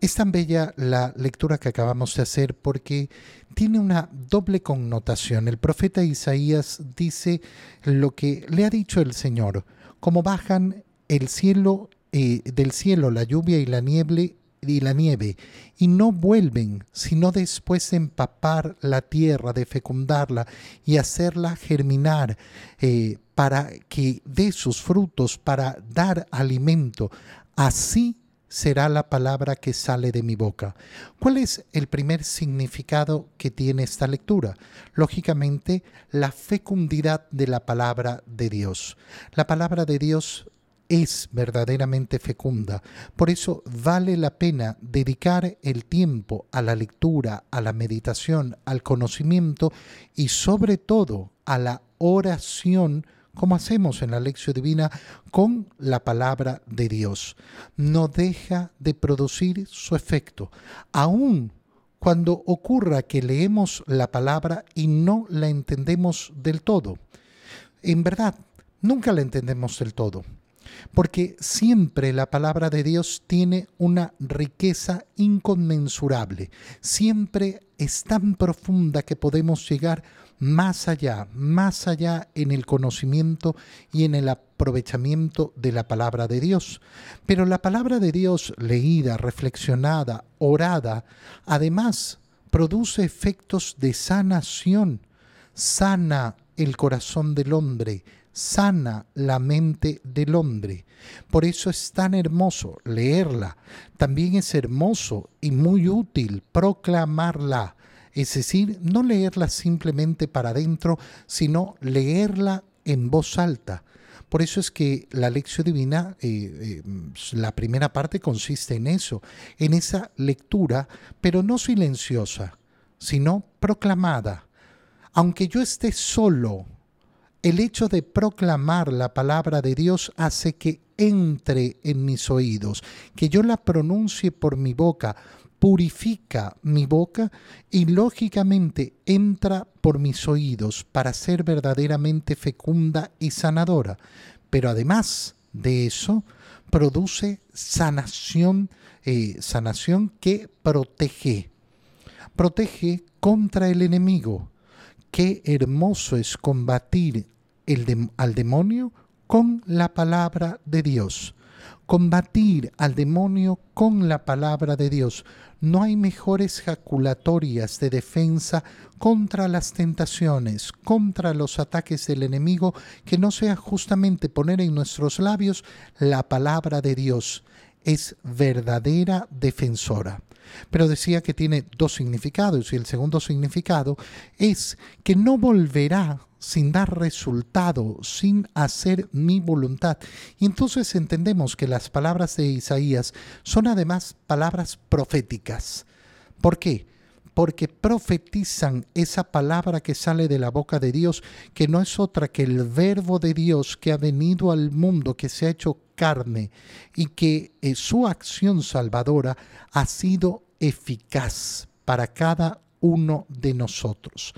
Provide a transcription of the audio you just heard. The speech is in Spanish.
Es tan bella la lectura que acabamos de hacer porque tiene una doble connotación. El profeta Isaías dice lo que le ha dicho el Señor, como bajan el cielo eh, del cielo la lluvia y la nieve y la nieve, y no vuelven, sino después de empapar la tierra, de fecundarla y hacerla germinar, eh, para que dé sus frutos, para dar alimento. Así será la palabra que sale de mi boca. ¿Cuál es el primer significado que tiene esta lectura? Lógicamente, la fecundidad de la palabra de Dios. La palabra de Dios es verdaderamente fecunda. Por eso vale la pena dedicar el tiempo a la lectura, a la meditación, al conocimiento y sobre todo a la oración como hacemos en la lección divina con la palabra de Dios. No deja de producir su efecto, aun cuando ocurra que leemos la palabra y no la entendemos del todo. En verdad, nunca la entendemos del todo, porque siempre la palabra de Dios tiene una riqueza inconmensurable, siempre es tan profunda que podemos llegar más allá, más allá en el conocimiento y en el aprovechamiento de la palabra de Dios. Pero la palabra de Dios leída, reflexionada, orada, además produce efectos de sanación, sana el corazón del hombre, sana la mente del hombre. Por eso es tan hermoso leerla. También es hermoso y muy útil proclamarla es decir, no leerla simplemente para adentro, sino leerla en voz alta. Por eso es que la lección divina, eh, eh, la primera parte consiste en eso, en esa lectura, pero no silenciosa, sino proclamada. Aunque yo esté solo, el hecho de proclamar la palabra de Dios hace que entre en mis oídos, que yo la pronuncie por mi boca, purifica mi boca y lógicamente entra por mis oídos para ser verdaderamente fecunda y sanadora. Pero además de eso, produce sanación, eh, sanación que protege. Protege contra el enemigo. Qué hermoso es combatir al demonio con la palabra de Dios combatir al demonio con la palabra de Dios. No hay mejores jaculatorias de defensa contra las tentaciones, contra los ataques del enemigo, que no sea justamente poner en nuestros labios la palabra de Dios. Es verdadera defensora. Pero decía que tiene dos significados y el segundo significado es que no volverá sin dar resultado, sin hacer mi voluntad. Y entonces entendemos que las palabras de Isaías son además palabras proféticas. ¿Por qué? Porque profetizan esa palabra que sale de la boca de Dios, que no es otra que el verbo de Dios que ha venido al mundo, que se ha hecho carne y que eh, su acción salvadora ha sido eficaz para cada uno de nosotros.